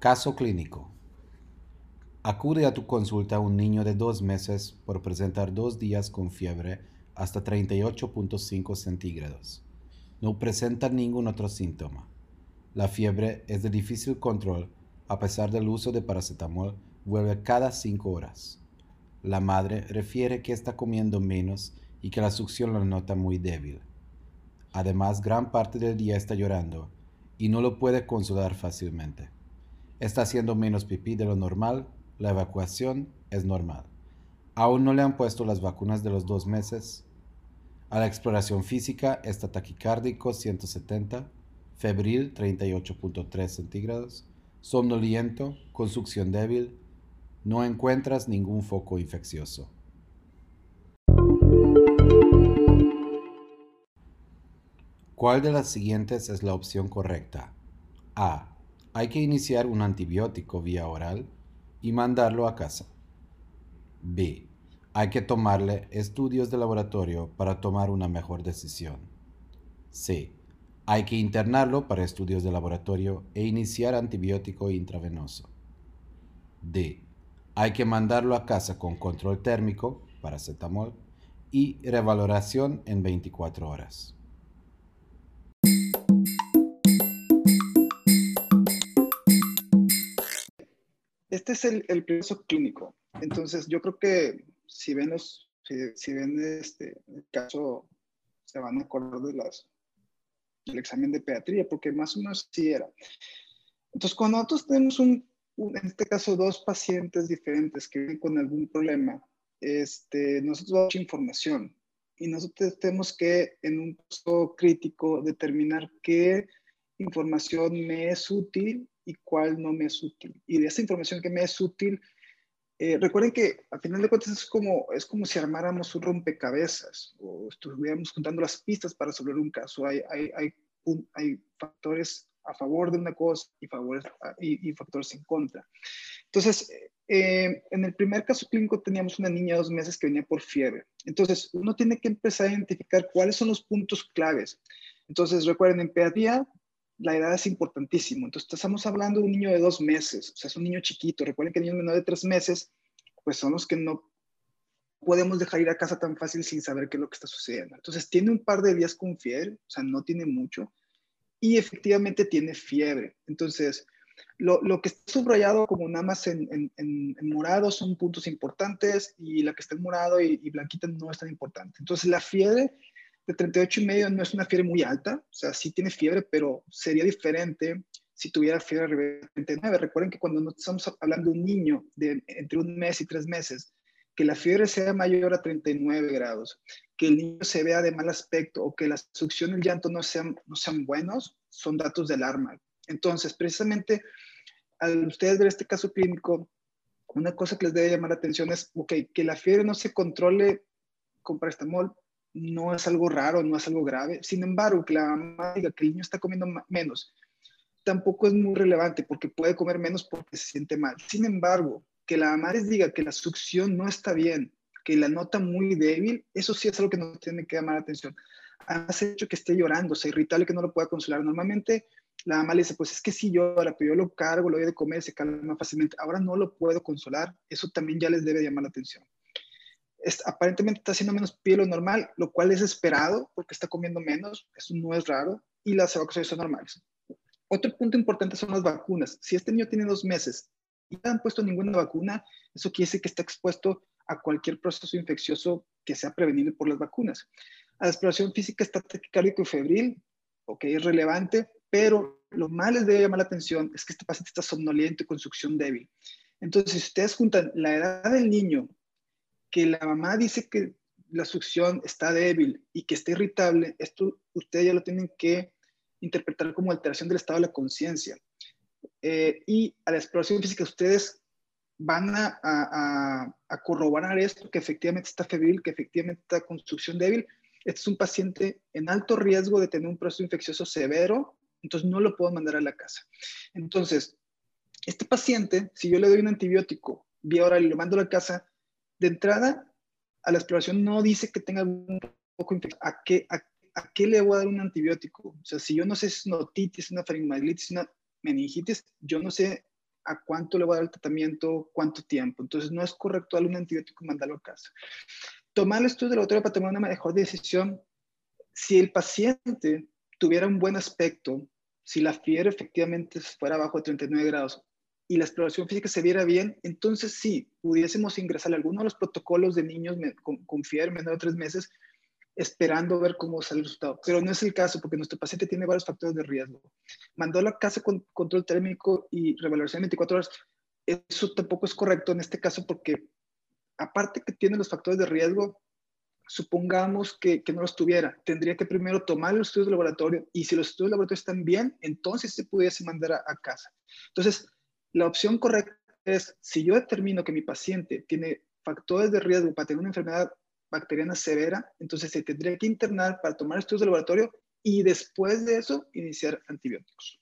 Caso clínico. Acude a tu consulta un niño de dos meses por presentar dos días con fiebre hasta 38.5 centígrados. No presenta ningún otro síntoma. La fiebre es de difícil control a pesar del uso de paracetamol, vuelve cada 5 horas. La madre refiere que está comiendo menos y que la succión la nota muy débil. Además, gran parte del día está llorando y no lo puede consolar fácilmente. Está haciendo menos pipí de lo normal la evacuación es normal. Aún no le han puesto las vacunas de los dos meses. A la exploración física está taquicárdico 170, febril 38.3 centígrados, somnoliento, con succión débil. No encuentras ningún foco infeccioso. ¿Cuál de las siguientes es la opción correcta? A. Hay que iniciar un antibiótico vía oral y mandarlo a casa. B. Hay que tomarle estudios de laboratorio para tomar una mejor decisión. C. Hay que internarlo para estudios de laboratorio e iniciar antibiótico intravenoso. D. Hay que mandarlo a casa con control térmico, paracetamol, y revaloración en 24 horas. Este es el, el proceso clínico. Entonces, yo creo que si ven, los, si, ven este, el caso, se van a acordar de las, del examen de pediatría, porque más o menos sí era. Entonces, cuando nosotros tenemos un, en este caso, dos pacientes diferentes que vienen con algún problema, este, nosotros damos información y nosotros tenemos que, en un caso crítico, determinar qué información me es útil y cuál no me es útil. Y de esa información que me es útil, eh, recuerden que al final de cuentas es como, es como si armáramos un rompecabezas o estuviéramos juntando las pistas para resolver un caso. Hay, hay, hay, hay factores a favor de una cosa y, favores, y, factores en contra. Entonces, eh, en el primer caso clínico teníamos una niña de dos meses que venía por fiebre. Entonces, uno tiene que empezar a identificar cuáles son los puntos claves. Entonces, recuerden, en pediatría la edad es importantísimo. Entonces, estamos hablando de un niño de dos meses, o sea, es un niño chiquito. Recuerden que niños menores de tres meses, pues son los que no podemos dejar ir a casa tan fácil sin saber qué es lo que está sucediendo. Entonces, tiene un par de días con fiebre, o sea, no tiene mucho, y efectivamente tiene fiebre. Entonces, lo, lo que está subrayado como nada más en, en, morado son puntos importantes y la que está en morado y, y blanquita no es tan importante. Entonces, la fiebre de 38 y medio no es una fiebre muy alta, o sea, sí tiene fiebre, pero sería diferente si tuviera fiebre de 39. Recuerden que cuando no estamos hablando de un niño de entre un mes y tres meses, que la fiebre sea mayor a 39 grados, que el niño se vea de mal aspecto o que la succión y el llanto no sean, no sean buenos, son datos de alarma. Entonces, precisamente, al ustedes ver este caso clínico, una cosa que les debe llamar la atención es, ok, que la fiebre no se controle con paracetamol no es algo raro, no es algo grave. Sin embargo, que la mamá diga que el niño está comiendo menos, tampoco es muy relevante porque puede comer menos porque se siente mal. Sin embargo, que la mamá les diga que la succión no está bien, que la nota muy débil, eso sí es algo que nos tiene que llamar la atención. Has hecho que esté llorando, sea irritable, que no lo pueda consolar. Normalmente la mamá le dice, pues es que sí llora, pero yo lo cargo, lo doy de comer, se calma fácilmente. Ahora no lo puedo consolar. Eso también ya les debe llamar la atención aparentemente está haciendo menos pie lo normal, lo cual es esperado porque está comiendo menos, eso no es raro, y las evacuaciones son normales. Otro punto importante son las vacunas. Si este niño tiene dos meses y no han puesto ninguna vacuna, eso quiere decir que está expuesto a cualquier proceso infeccioso que sea prevenido por las vacunas. La exploración física está taquicárdico y febril, ok, es relevante, pero lo más les debe llamar la atención es que este paciente está somnoliento y con succión débil. Entonces, si ustedes juntan la edad del niño que la mamá dice que la succión está débil y que está irritable, esto ustedes ya lo tienen que interpretar como alteración del estado de la conciencia. Eh, y a la exploración física ustedes van a, corroborar esto, que efectivamente está febril, que efectivamente está con succión débil. Este es un paciente en alto riesgo de tener un proceso infeccioso severo, entonces no lo puedo mandar a la casa. Entonces, este paciente, si yo le doy un antibiótico vía oral y lo mando a la casa, de entrada, a la exploración no dice que tenga un poco infección. ¿A qué, a, qué le voy a dar un antibiótico? O sea, si yo no sé si es una otitis, una faringitis, una meningitis, yo no sé a cuánto le voy a dar el tratamiento, cuánto tiempo. Entonces, no es correcto darle un antibiótico y mandarlo a casa. Tomar el estudio de laboratorio para tomar una mejor decisión. Si el paciente tuviera un buen aspecto, si la fiebre efectivamente fuera abajo de 39 grados y la exploración física se viera bien, entonces sí, pudiésemos ingresar a alguno de los protocolos de niños con, con menor de tres meses esperando ver cómo sale el resultado. Pero no es el caso porque nuestro paciente tiene varios factores de riesgo. Mandó a casa con control térmico y revaloración en 24 horas. Eso tampoco es correcto en este caso porque aparte que tiene los factores de riesgo, supongamos que, que, no los tuviera, tendría que primero tomar los estudios de laboratorio y si los estudios de laboratorio están bien, entonces se pudiese mandar a, a casa. Entonces, la opción correcta es, si yo determino que mi paciente tiene factores de riesgo para tener una enfermedad bacteriana severa, entonces se tendría que internar para tomar estudios de laboratorio y después de eso iniciar antibióticos.